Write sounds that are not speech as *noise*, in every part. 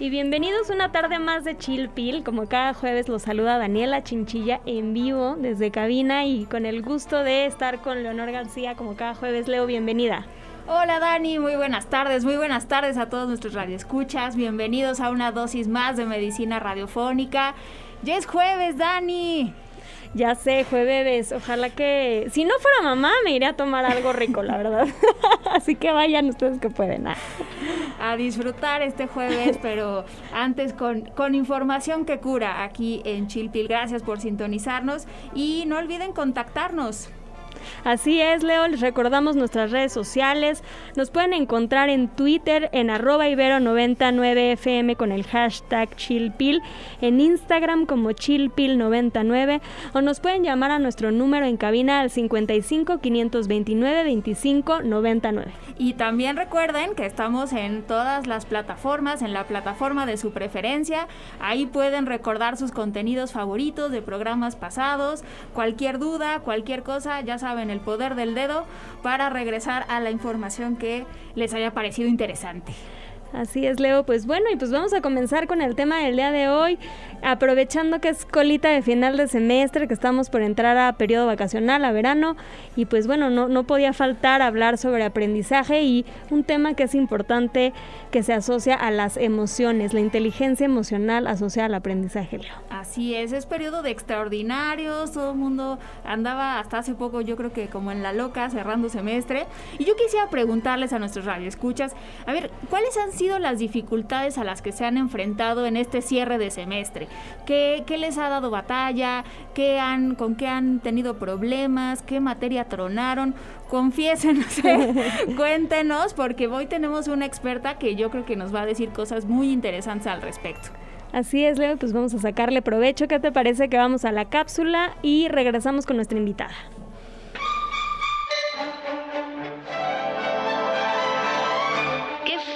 Y bienvenidos una tarde más de Chill Pill. Como cada jueves los saluda Daniela Chinchilla en vivo desde cabina y con el gusto de estar con Leonor García como cada jueves. Leo, bienvenida. Hola Dani, muy buenas tardes, muy buenas tardes a todos nuestros radioescuchas. Bienvenidos a una dosis más de medicina radiofónica. Ya es jueves, Dani. Ya sé, jueves. Ojalá que. Si no fuera mamá, me iría a tomar algo rico, la verdad. *laughs* Así que vayan ustedes que pueden. Ah. A disfrutar este jueves, pero antes con, con información que cura aquí en Chilpil. Gracias por sintonizarnos y no olviden contactarnos. Así es, Leo, les recordamos nuestras redes sociales. Nos pueden encontrar en Twitter en arroba ibero99fm con el hashtag chillpil, en Instagram como chillpil99 o nos pueden llamar a nuestro número en cabina al 55 529 25 99. Y también recuerden que estamos en todas las plataformas, en la plataforma de su preferencia. Ahí pueden recordar sus contenidos favoritos de programas pasados. Cualquier duda, cualquier cosa, ya saben en el poder del dedo para regresar a la información que les haya parecido interesante. Así es, Leo. Pues bueno, y pues vamos a comenzar con el tema del día de hoy, aprovechando que es colita de final de semestre, que estamos por entrar a periodo vacacional, a verano, y pues bueno, no, no podía faltar hablar sobre aprendizaje y un tema que es importante que se asocia a las emociones, la inteligencia emocional asociada al aprendizaje, Leo. Así es, es periodo de extraordinarios, todo el mundo andaba hasta hace poco, yo creo que como en la loca, cerrando semestre, y yo quisiera preguntarles a nuestros radioescuchas, a ver, ¿cuáles han sido las dificultades a las que se han enfrentado en este cierre de semestre? ¿Qué, qué les ha dado batalla? ¿Qué han, ¿Con qué han tenido problemas? ¿Qué materia tronaron? Confiésenos, *laughs* cuéntenos, porque hoy tenemos una experta que yo creo que nos va a decir cosas muy interesantes al respecto. Así es, Leo, pues vamos a sacarle provecho. ¿Qué te parece que vamos a la cápsula y regresamos con nuestra invitada?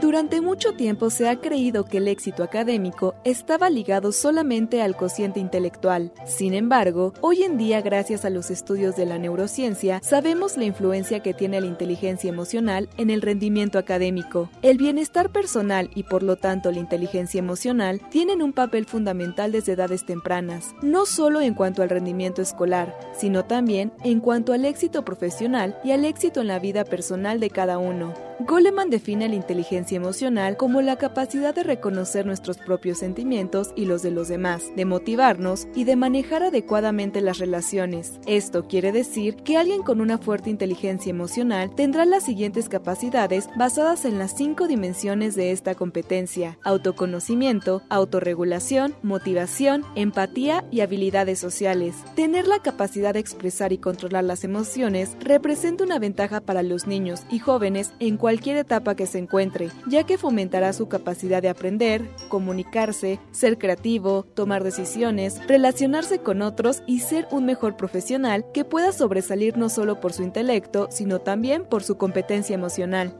Durante mucho tiempo se ha creído que el éxito académico estaba ligado solamente al cociente intelectual. Sin embargo, hoy en día, gracias a los estudios de la neurociencia, sabemos la influencia que tiene la inteligencia emocional en el rendimiento académico. El bienestar personal y por lo tanto la inteligencia emocional tienen un papel fundamental desde edades tempranas, no solo en cuanto al rendimiento escolar, sino también en cuanto al éxito profesional y al éxito en la vida personal de cada uno. Goleman define la inteligencia emocional como la capacidad de reconocer nuestros propios sentimientos y los de los demás, de motivarnos y de manejar adecuadamente las relaciones. Esto quiere decir que alguien con una fuerte inteligencia emocional tendrá las siguientes capacidades basadas en las cinco dimensiones de esta competencia, autoconocimiento, autorregulación, motivación, empatía y habilidades sociales. Tener la capacidad de expresar y controlar las emociones representa una ventaja para los niños y jóvenes en cualquier etapa que se encuentre, ya que fomentará su capacidad de aprender, comunicarse, ser creativo, tomar decisiones, relacionarse con otros y ser un mejor profesional que pueda sobresalir no solo por su intelecto, sino también por su competencia emocional.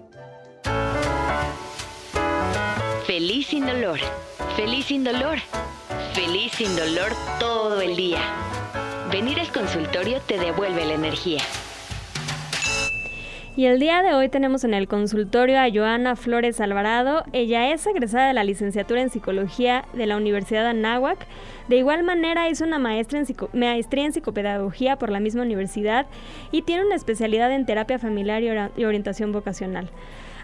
Feliz sin dolor, feliz sin dolor, feliz sin dolor todo el día. Venir al consultorio te devuelve la energía. Y el día de hoy tenemos en el consultorio a Joana Flores Alvarado. Ella es egresada de la licenciatura en psicología de la Universidad de Anáhuac. De igual manera hizo una maestra en maestría en psicopedagogía por la misma universidad y tiene una especialidad en terapia familiar y orientación vocacional.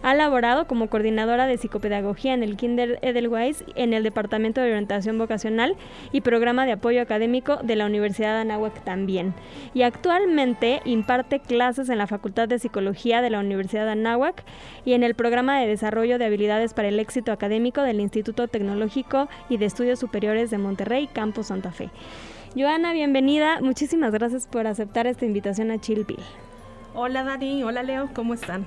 Ha laborado como coordinadora de psicopedagogía en el Kinder Edelweiss en el Departamento de Orientación Vocacional y Programa de Apoyo Académico de la Universidad de Anáhuac también. Y actualmente imparte clases en la Facultad de Psicología de la Universidad de Anáhuac y en el Programa de Desarrollo de Habilidades para el Éxito Académico del Instituto Tecnológico y de Estudios Superiores de Monterrey, Campus Santa Fe. Joana, bienvenida. Muchísimas gracias por aceptar esta invitación a Chilpil. Hola Dani, hola Leo, ¿cómo están?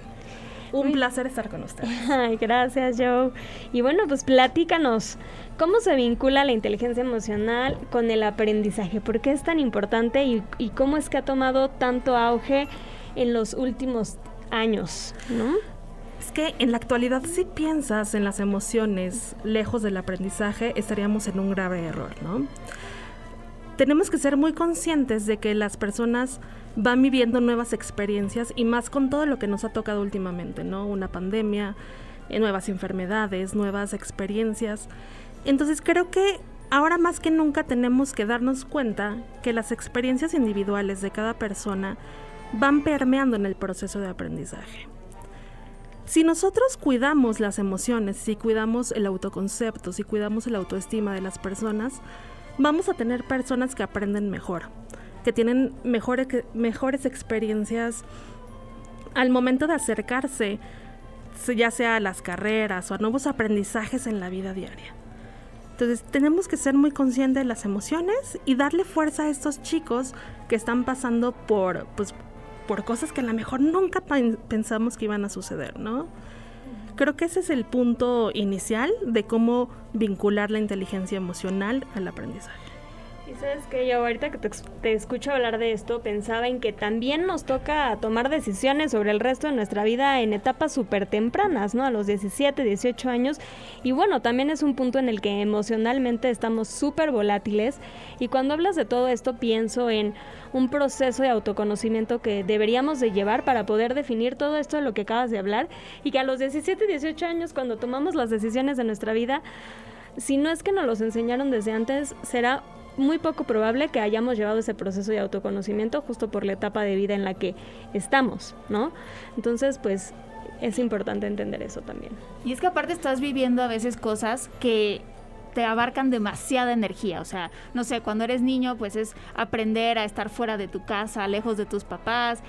Un placer estar con ustedes. Ay, gracias, Joe. Y bueno, pues platícanos, ¿cómo se vincula la inteligencia emocional con el aprendizaje? ¿Por qué es tan importante y, y cómo es que ha tomado tanto auge en los últimos años, ¿no? Es que en la actualidad si piensas en las emociones lejos del aprendizaje estaríamos en un grave error, ¿no? Tenemos que ser muy conscientes de que las personas van viviendo nuevas experiencias y más con todo lo que nos ha tocado últimamente, ¿no? Una pandemia, eh, nuevas enfermedades, nuevas experiencias. Entonces creo que ahora más que nunca tenemos que darnos cuenta que las experiencias individuales de cada persona van permeando en el proceso de aprendizaje. Si nosotros cuidamos las emociones, si cuidamos el autoconcepto, si cuidamos la autoestima de las personas, vamos a tener personas que aprenden mejor, que tienen mejores, mejores experiencias al momento de acercarse, ya sea a las carreras o a nuevos aprendizajes en la vida diaria. Entonces tenemos que ser muy conscientes de las emociones y darle fuerza a estos chicos que están pasando por, pues, por cosas que a lo mejor nunca pensamos que iban a suceder, ¿no? Creo que ese es el punto inicial de cómo vincular la inteligencia emocional al aprendizaje. Y sabes que yo ahorita que te, escucho hablar de esto, pensaba en que también nos toca tomar decisiones sobre el resto de nuestra vida en etapas súper tempranas, ¿no? A los 17, 18 años. Y bueno, también es un punto en el que emocionalmente estamos súper volátiles. Y cuando hablas de todo esto, pienso en un proceso de autoconocimiento que deberíamos de llevar para poder definir todo esto de lo que acabas de hablar. Y que a los 17, 18 años, cuando tomamos las decisiones de nuestra vida, si no es que nos los enseñaron desde antes, será muy poco probable que hayamos llevado ese proceso de autoconocimiento justo por la etapa de vida en la que estamos, ¿no? Entonces, pues es importante entender eso también. Y es que aparte estás viviendo a veces cosas que te abarcan demasiada energía. O sea, no sé, cuando eres niño, pues es aprender a estar fuera de tu casa, lejos de tus papás.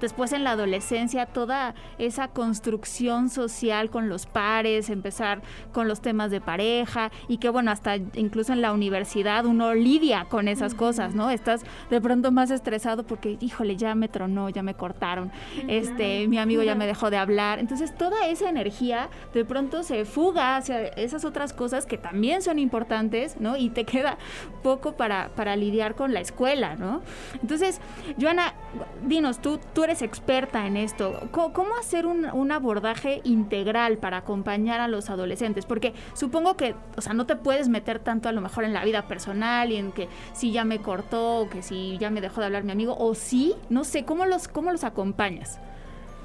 después en la adolescencia, toda esa construcción social con los pares, empezar con los temas de pareja y que bueno, hasta incluso en la universidad uno lidia con esas cosas, ¿no? Estás de pronto más estresado porque, híjole, ya me tronó, ya me cortaron, este, mi amigo ya me dejó de hablar. Entonces toda esa energía de pronto se fuga hacia esas otras cosas que también son importantes, ¿no? Y te *laughs* queda poco para, para lidiar con la escuela, ¿no? Entonces, Joana, dinos, tú, tú eres experta en esto. ¿Cómo, hacer un, un, abordaje integral para acompañar a los adolescentes? Porque supongo que, o sea, no te puedes meter tanto a lo mejor en la vida personal y en que si ya me cortó, o que si ya me dejó de hablar mi amigo, o sí, no sé, ¿cómo los, cómo los acompañas?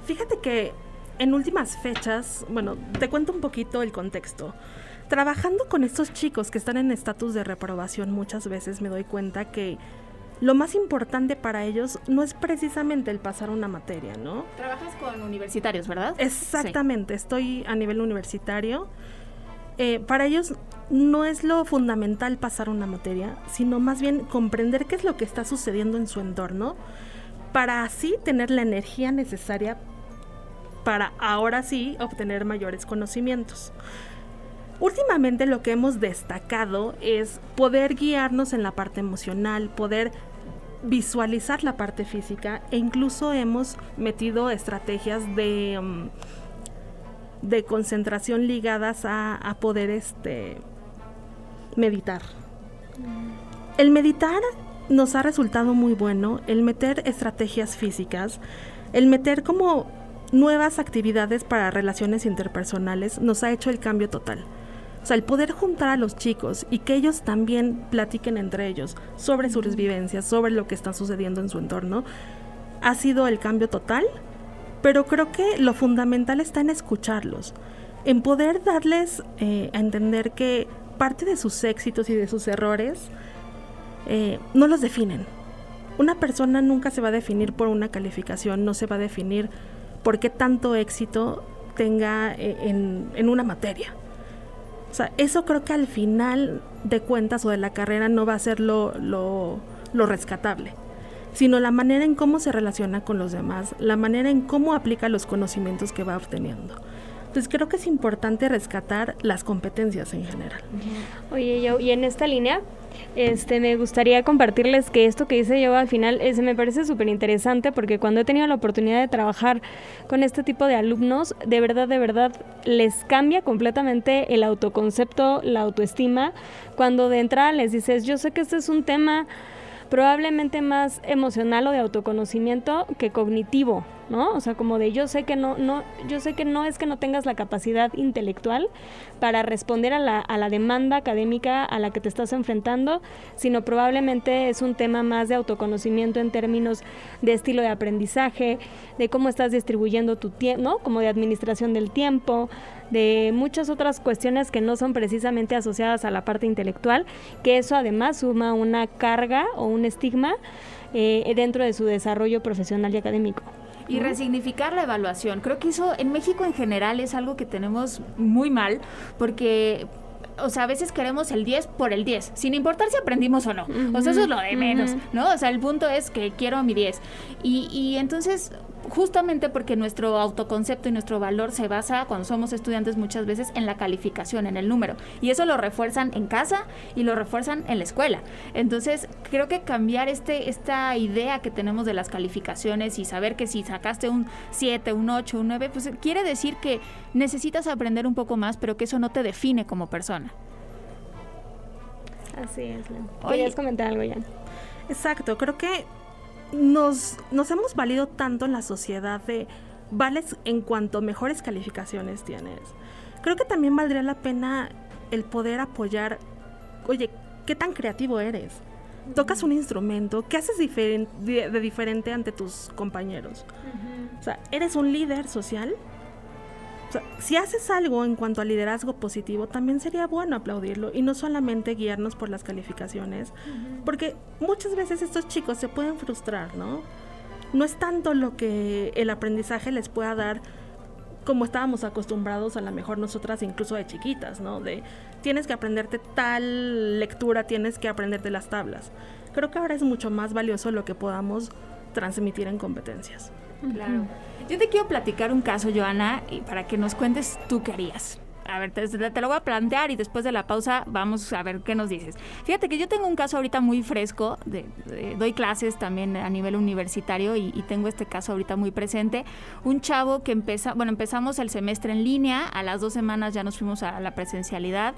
Fíjate que en últimas fechas, bueno, te cuento un poquito el contexto. Trabajando con estos chicos que están en estatus de reprobación muchas veces me doy cuenta que lo más importante para ellos no es precisamente el pasar una materia, ¿no? Trabajas con universitarios, ¿verdad? Exactamente, estoy a nivel universitario. Eh, para ellos no es lo fundamental pasar una materia, sino más bien comprender qué es lo que está sucediendo en su entorno para así tener la energía necesaria para ahora sí obtener mayores conocimientos. Últimamente lo que hemos destacado es poder guiarnos en la parte emocional, poder visualizar la parte física e incluso hemos metido estrategias de, mm, de concentración ligadas a, poder este, meditar. El meditar nos ha resultado muy bueno, el meter estrategias físicas, el meter como nuevas actividades para relaciones interpersonales nos ha hecho el cambio total. O sea, el poder juntar a los chicos y que ellos también platiquen entre ellos sobre sus vivencias, sobre lo que está sucediendo en su entorno, ha sido el cambio total, pero creo que lo fundamental está en escucharlos, en poder darles eh, a entender que parte de sus éxitos y de sus errores eh, no los definen. Una persona nunca se va a definir por una calificación, no se va a definir por qué tanto éxito tenga eh, en una materia. Sea, eso creo que al final de cuentas o de la carrera no va a ser lo, lo, rescatable, sino la manera en cómo se relaciona con los demás, la manera en cómo aplica los conocimientos que va obteniendo. Entonces creo que es importante rescatar las competencias en general. Oye, yo, y en esta línea, este, me gustaría compartirles que esto que dice yo al final ese me parece súper interesante porque cuando he tenido la oportunidad de trabajar con este tipo de alumnos, de verdad, de verdad, les cambia completamente el autoconcepto, la autoestima, cuando de entrada les dices, yo sé que este es un tema probablemente más emocional o de autoconocimiento que cognitivo, ¿no? O sea, como de yo sé que no, no, yo sé que no es que no tengas la capacidad intelectual para responder a la, a la demanda académica a la que te estás enfrentando, sino probablemente es un tema más de autoconocimiento en términos de estilo de aprendizaje, de cómo estás distribuyendo tu tiempo, ¿no? Como de administración del tiempo, de muchas otras cuestiones que no son precisamente asociadas a la parte intelectual, que eso además suma una carga o un estigma eh, dentro de su desarrollo profesional y académico. Y resignificar la evaluación. Creo que eso en México en general es algo que tenemos muy mal, porque o sea, a veces queremos el 10 por el 10, sin importar si aprendimos o no. O sea, eso es lo de menos, ¿no? O sea, el punto es que quiero mi 10. Y, y entonces justamente porque nuestro autoconcepto y nuestro valor se basa cuando somos estudiantes muchas veces en la calificación, en el número. Y eso lo refuerzan en casa y lo refuerzan en la escuela. Entonces, creo que cambiar este, esta idea que tenemos de las calificaciones y saber que si sacaste un 7, un 8, un 9, pues quiere decir que necesitas aprender un poco más, pero que eso no te define como persona. Así es. ¿Querías comentar algo ya? Exacto, creo que nos, nos hemos valido tanto en la sociedad de vales en cuanto mejores calificaciones tienes. Creo que también valdría la pena el poder apoyar, oye, ¿qué tan creativo eres? Tocas un instrumento, ¿qué haces de, diferente ante tus compañeros? O sea, ¿eres un líder social? Si haces algo en cuanto a liderazgo positivo, también sería bueno aplaudirlo y no solamente guiarnos por las calificaciones, porque muchas veces estos chicos se pueden frustrar, ¿no? No es tanto lo que el aprendizaje les pueda dar como estábamos acostumbrados a lo mejor nosotras incluso de chiquitas, ¿no? De tienes que aprenderte tal lectura, tienes que aprenderte las tablas. Creo que ahora es mucho más valioso lo que podamos transmitir en competencias. Claro. Yo te quiero platicar un caso, Joana, y para que nos cuentes tú qué harías. A ver, te, lo voy a plantear y después de la pausa vamos a ver qué nos dices. Fíjate que yo tengo un caso ahorita muy fresco, doy clases también a nivel universitario y, tengo este caso ahorita muy presente. Un chavo que empieza, bueno, empezamos el semestre en línea, a las dos semanas ya nos fuimos a la presencialidad.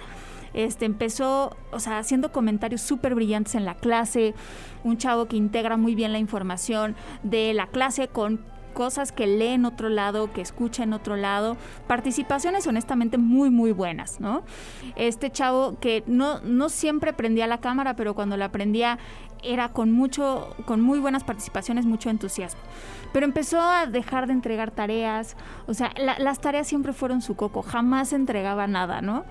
Este, empezó, o sea, haciendo comentarios súper brillantes en la clase, un chavo que integra muy bien la información de la clase con cosas que lee en otro lado, que escucha en otro lado, participaciones honestamente muy muy buenas, ¿no? Este chavo que no, no siempre prendía la cámara, pero cuando la prendía era con mucho, con muy buenas participaciones, mucho entusiasmo. Pero empezó a dejar de entregar tareas, o sea, las tareas siempre fueron su coco, jamás entregaba nada, ¿no?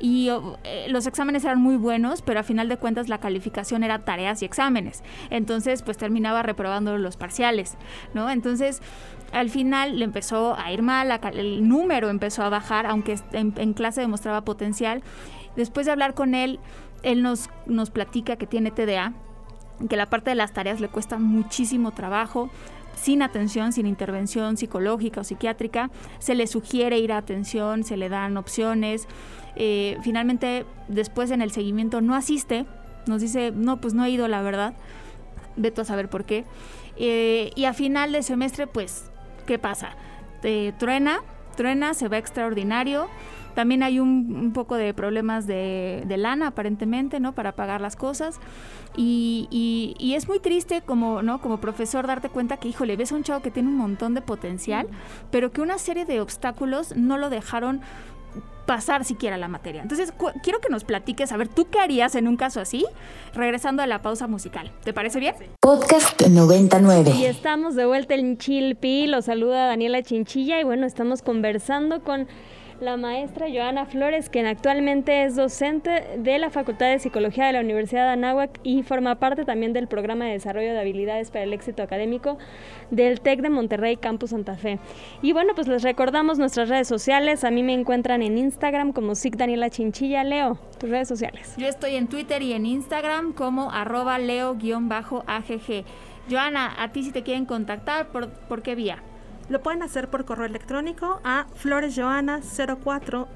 y eh, los exámenes eran muy buenos, pero a final de cuentas la calificación era tareas y exámenes. Entonces, pues terminaba reprobando los parciales, ¿no? Entonces, al final le empezó a ir mal, el número empezó a bajar, aunque en, clase demostraba potencial. Después de hablar con él, él nos, nos platica que tiene TDA, que la parte de las tareas le cuesta muchísimo trabajo, sin atención, sin intervención psicológica o psiquiátrica, se le sugiere ir a atención, se le dan opciones. Eh, finalmente, después en el seguimiento no asiste, nos dice, no, pues no he ido, la verdad. Veto a saber por qué. Eh, y a final de semestre, pues, ¿qué pasa? Truena, truena, se va extraordinario. También hay un, poco de problemas de, lana, aparentemente, ¿no? Para pagar las cosas. Y, y, es muy triste como, ¿no? Como profesor darte cuenta que, híjole, ves a un chavo que tiene un montón de potencial, pero que una serie de obstáculos no lo dejaron pasar siquiera la materia. Entonces, quiero que nos platiques, a ver, ¿tú qué harías en un caso así? Regresando a la pausa musical. ¿Te parece bien? Podcast 99. Y estamos de vuelta en Chilpi. Lo saluda Daniela Chinchilla y bueno, estamos conversando con la maestra Joana Flores, quien actualmente es docente de la Facultad de Psicología de la Universidad de Anáhuac y forma parte también del programa de desarrollo de habilidades para el éxito académico del TEC de Monterrey Campus Santa Fe. Y bueno, pues les recordamos nuestras redes sociales. A mí me encuentran en Instagram como SIC Chinchilla. Leo, tus redes sociales. Yo estoy en Twitter y en Instagram como arroba leo-agg. Joana, a ti si te quieren contactar, ¿por, ¿por qué vía? Lo pueden hacer por correo electrónico a floresjoana04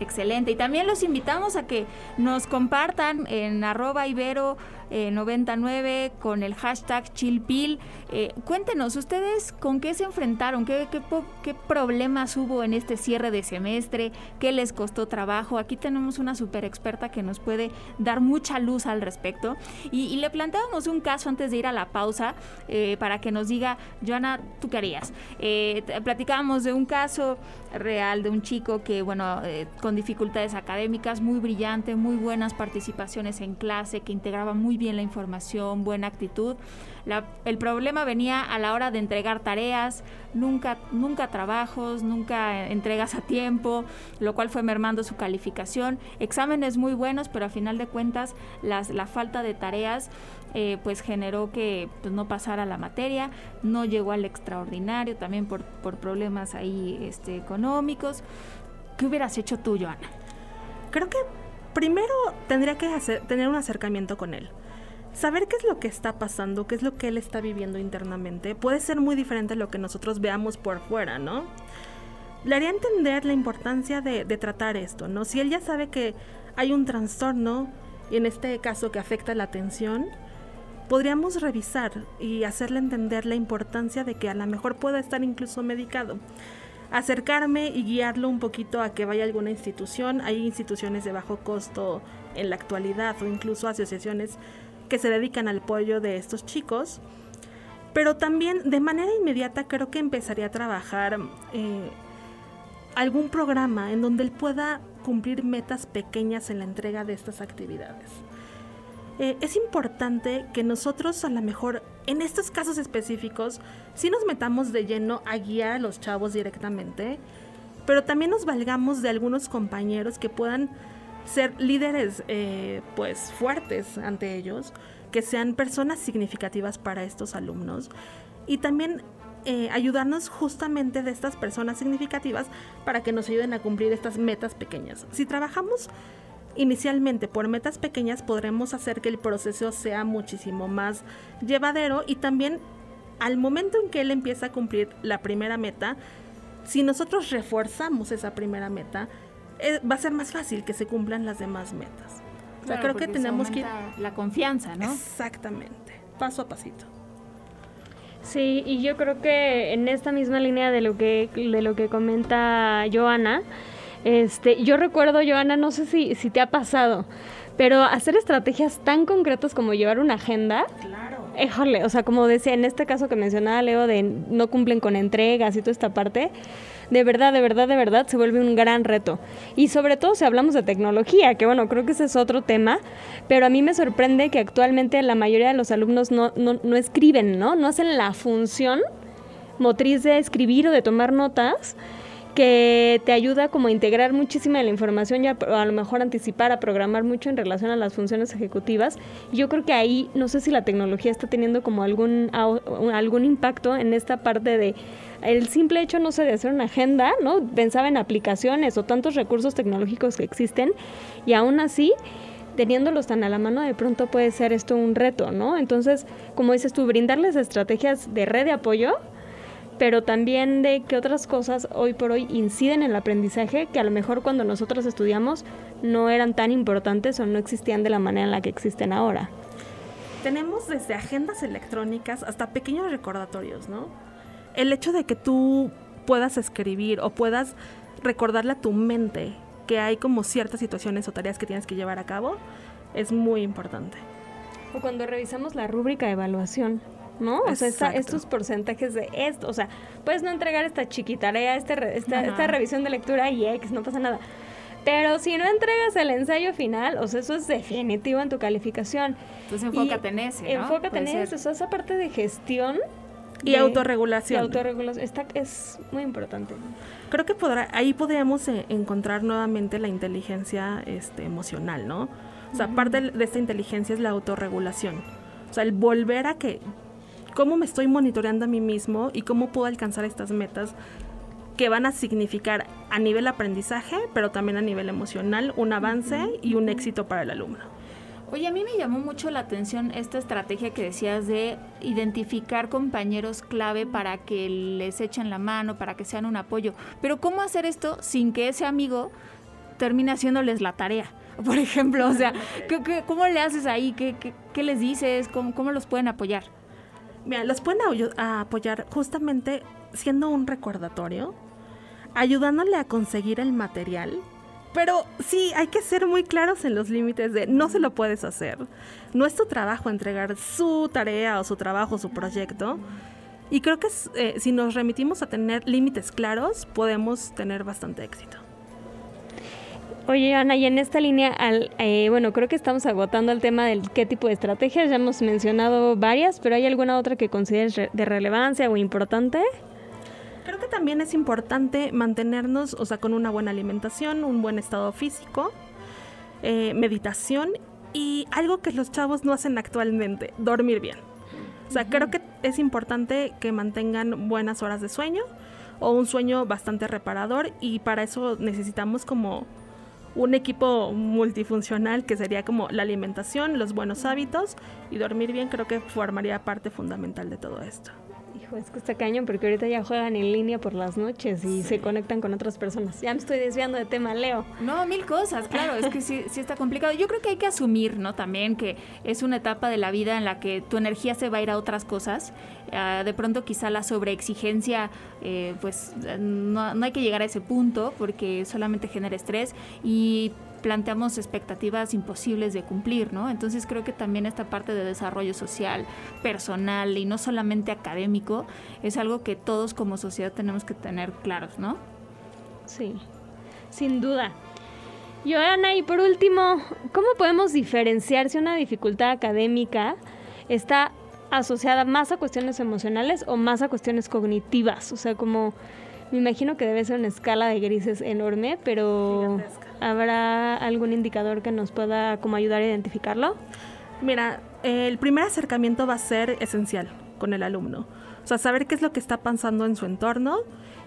Excelente. Y también los invitamos a que nos compartan en arroba ibero 99 eh, con el hashtag chilpil. Eh, cuéntenos, ¿ustedes con qué se enfrentaron? ¿Qué, problemas hubo en este cierre de semestre? ¿Qué les costó trabajo? Aquí tenemos una super experta que nos puede dar mucha luz al respecto. Y, le planteábamos un caso antes de ir a la pausa eh, para que nos diga, Joana, ¿tú qué harías? platicábamos de un caso real de un chico que, bueno, con dificultades académicas, muy brillante, muy buenas participaciones en clase, que integraba muy bien la información, buena actitud. el problema venía a la hora de entregar tareas, nunca, nunca trabajos, nunca entregas a tiempo, lo cual fue mermando su calificación. Exámenes muy buenos, pero a final de cuentas las, la falta de tareas eh, pues generó que pues, no pasara la materia, no llegó al extraordinario, también por, por problemas ahí este, económicos. ¿Qué hubieras hecho tú, Joana? Creo que primero tendría que hacer, tener un acercamiento con él saber qué es lo que está pasando, qué es lo que él está viviendo internamente, puede ser muy diferente a lo que nosotros veamos por fuera, ¿no? Le haría entender la importancia de, tratar esto, ¿no? Si él ya sabe que hay un trastorno, y en este caso que afecta la atención, podríamos revisar y hacerle entender la importancia de que a lo mejor pueda estar incluso medicado. Acercarme y guiarlo un poquito a que vaya a alguna institución. Hay instituciones de bajo costo en la actualidad o incluso asociaciones que se dedican al apoyo de estos chicos. Pero también de manera inmediata creo que empezaría a trabajar eh, algún programa en donde él pueda cumplir metas pequeñas en la entrega de estas actividades. Eh, es importante que nosotros a lo mejor en estos casos específicos sí nos metamos de lleno a guiar a los chavos directamente, pero también nos valgamos de algunos compañeros que puedan ser líderes eh, pues fuertes ante ellos, que sean personas significativas para estos alumnos y también eh, ayudarnos justamente de estas personas significativas para que nos ayuden a cumplir estas metas pequeñas. Si trabajamos inicialmente por metas pequeñas podremos hacer que el proceso sea muchísimo más llevadero y también al momento en que él empieza a cumplir la primera meta, si nosotros reforzamos esa primera meta, va a ser más fácil que se cumplan las demás metas. o sea, creo que tenemos que la confianza, ¿no? Exactamente, paso a pasito. Sí, y yo creo que en esta misma línea de lo que de lo que comenta Joana, este, yo recuerdo Joana, no sé si si te ha pasado, pero hacer estrategias tan concretas como llevar una agenda. Claro. Híjole, o sea, como decía en este caso que mencionaba Leo de no cumplen con entregas y toda esta parte de verdad, de verdad, de verdad se vuelve un gran reto. Y sobre todo si hablamos de tecnología, que bueno, creo que ese es otro tema, pero a mí me sorprende que actualmente la mayoría de los alumnos no, no, escriben, ¿no? No hacen la función motriz de escribir o de tomar notas que te ayuda como a integrar muchísima de la información y a, a, lo mejor anticipar, a programar mucho en relación a las funciones ejecutivas. yo creo que ahí, no sé si la tecnología está teniendo como algún, algún impacto en esta parte de el simple hecho, no sé, de hacer una agenda, ¿no? Pensaba en aplicaciones o tantos recursos tecnológicos que existen y aún así teniéndolos tan a la mano, de pronto puede ser esto un reto, ¿no? Entonces, como dices tú, brindarles estrategias de red de apoyo, pero también de que otras cosas hoy por hoy inciden en el aprendizaje que a lo mejor cuando nosotros estudiamos no eran tan importantes o no existían de la manera en la que existen ahora. Tenemos desde agendas electrónicas hasta pequeños recordatorios, ¿no? el hecho de que tú puedas escribir o puedas recordarle a tu mente que hay como ciertas situaciones o tareas que tienes que llevar a cabo es muy importante. O cuando revisamos la rúbrica de evaluación, ¿no? O sea, estos porcentajes de esto, o sea, puedes no entregar esta chiquitarea, este esta, esta revisión de lectura y X, no pasa nada. Pero si no entregas el ensayo final, o sea, eso es definitivo en tu calificación. Entonces enfócate en ese, ¿no? Enfócate en eso, o sea, esa parte de gestión y autorregulación. Y autorregulación. Esta es muy importante. Creo que podrá, ahí podríamos eh, encontrar nuevamente la inteligencia este, emocional, ¿no? O sea, parte de esta inteligencia es la autorregulación. O sea, el volver a que, cómo me estoy monitoreando a mí mismo y cómo puedo alcanzar estas metas que van a significar a nivel aprendizaje, pero también a nivel emocional, un avance y un éxito para el alumno. Oye, a mí me llamó mucho la atención esta estrategia que decías de identificar compañeros clave para que les echen la mano, para que sean un apoyo. Pero ¿cómo hacer esto sin que ese amigo termine haciéndoles la tarea? *laughs* Por ejemplo, o sea, cómo le haces ahí? ¿Qué, les dices? ¿Cómo, ¿Cómo, los pueden apoyar? Mira, los pueden apoyar justamente siendo un recordatorio, ayudándole a conseguir el material pero sí, hay que ser muy claros en los límites de no se lo puedes hacer. No es tu trabajo entregar su tarea o su trabajo, su proyecto. Y creo que eh, si nos remitimos a tener límites claros, podemos tener bastante éxito. Oye, Ana, y en esta línea, al, eh, bueno, creo que estamos agotando el tema del qué tipo de estrategias. Ya hemos mencionado varias, pero ¿hay alguna otra que consideres de relevancia o importante? Creo que también es importante mantenernos, o sea, con una buena alimentación, un buen estado físico, eh, meditación y algo que los chavos no hacen actualmente, dormir bien. O sea, creo que es importante que mantengan buenas horas de sueño o un sueño bastante reparador y para eso necesitamos como un equipo multifuncional que sería como la alimentación, los buenos hábitos y dormir bien creo que formaría parte fundamental de todo esto es que está cañón porque ahorita ya juegan en línea por las noches y se conectan con otras personas. Ya me estoy desviando de tema, Leo. No, mil cosas, claro, es que sí, sí está complicado. Yo creo que hay que asumir, ¿no? También que es una etapa de la vida en la que tu energía se va a ir a otras cosas. Ah, de pronto quizá la sobreexigencia, eh, pues no, no hay que llegar a ese punto porque solamente genera estrés y planteamos expectativas imposibles de cumplir, ¿no? Entonces creo que también esta parte de desarrollo social, personal y no solamente académico es algo que todos como sociedad tenemos que tener claros, ¿no? Sí, sin duda. Joana, y por último, ¿cómo podemos diferenciar si una dificultad académica está asociada más a cuestiones emocionales o más a cuestiones cognitivas? O sea, como me imagino que debe ser una escala de grises enorme, pero ¿habrá algún indicador que nos pueda como ayudar a identificarlo? Mira, el primer acercamiento va a ser esencial con el alumno. O sea, saber qué es lo que está pasando en su entorno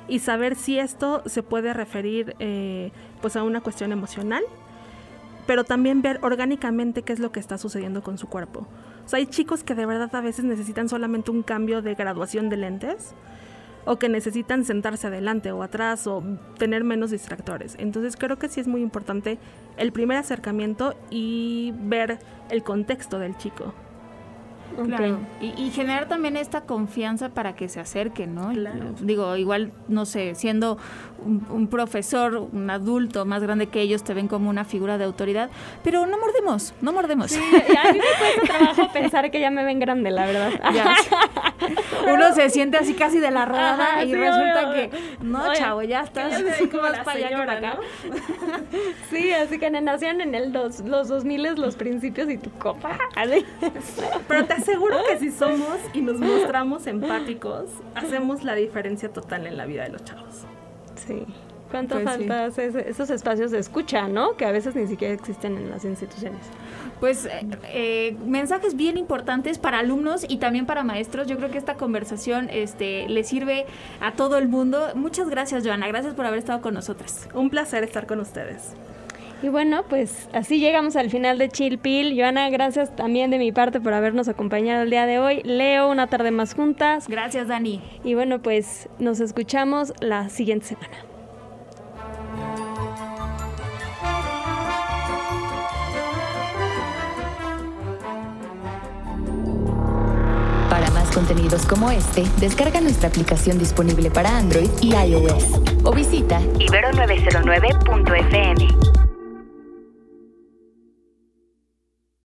y saber si esto se puede referir eh, pues a una cuestión emocional, pero también ver orgánicamente qué es lo que está sucediendo con su cuerpo. O sea, hay chicos que de verdad a veces necesitan solamente un cambio de graduación de lentes o que necesitan sentarse adelante o atrás o tener menos distractores. Entonces creo que sí es muy importante el primer acercamiento y ver el contexto del chico. Claro. Y, generar también esta confianza para que se acerquen, ¿no? Digo, igual, no sé, siendo un, profesor, un adulto más grande que ellos, te ven como una figura de autoridad, pero no mordemos, no mordemos. Sí, a mí me cuesta *laughs* trabajo pensar que ya me ven grande, la verdad. *laughs* Uno se siente así casi de la rodada y resulta que, no, chavo, ya estás *laughs* más para allá acá. sí, así que nacieron en el dos, los 2000 los principios y tu copa. pero te aseguro que *laughs* si somos y nos mostramos empáticos, hacemos la diferencia total en la vida de los chavos. Sí. ¿Cuánto pues falta esos espacios de escucha, no? Que a veces ni siquiera existen en las instituciones. Pues eh, eh, mensajes bien importantes para alumnos y también para maestros. Yo creo que esta conversación este, le sirve a todo el mundo. Muchas gracias, Joana. Gracias por haber estado con nosotras. Un placer estar con ustedes. Y bueno, pues así llegamos al final de Chill Pill. Joana, gracias también de mi parte por habernos acompañado el día de hoy. Leo, una tarde más juntas. Gracias, Dani. Y bueno, pues nos escuchamos la siguiente semana. Para más contenidos como este, descarga nuestra aplicación disponible para Android y iOS o visita ibero909.fm.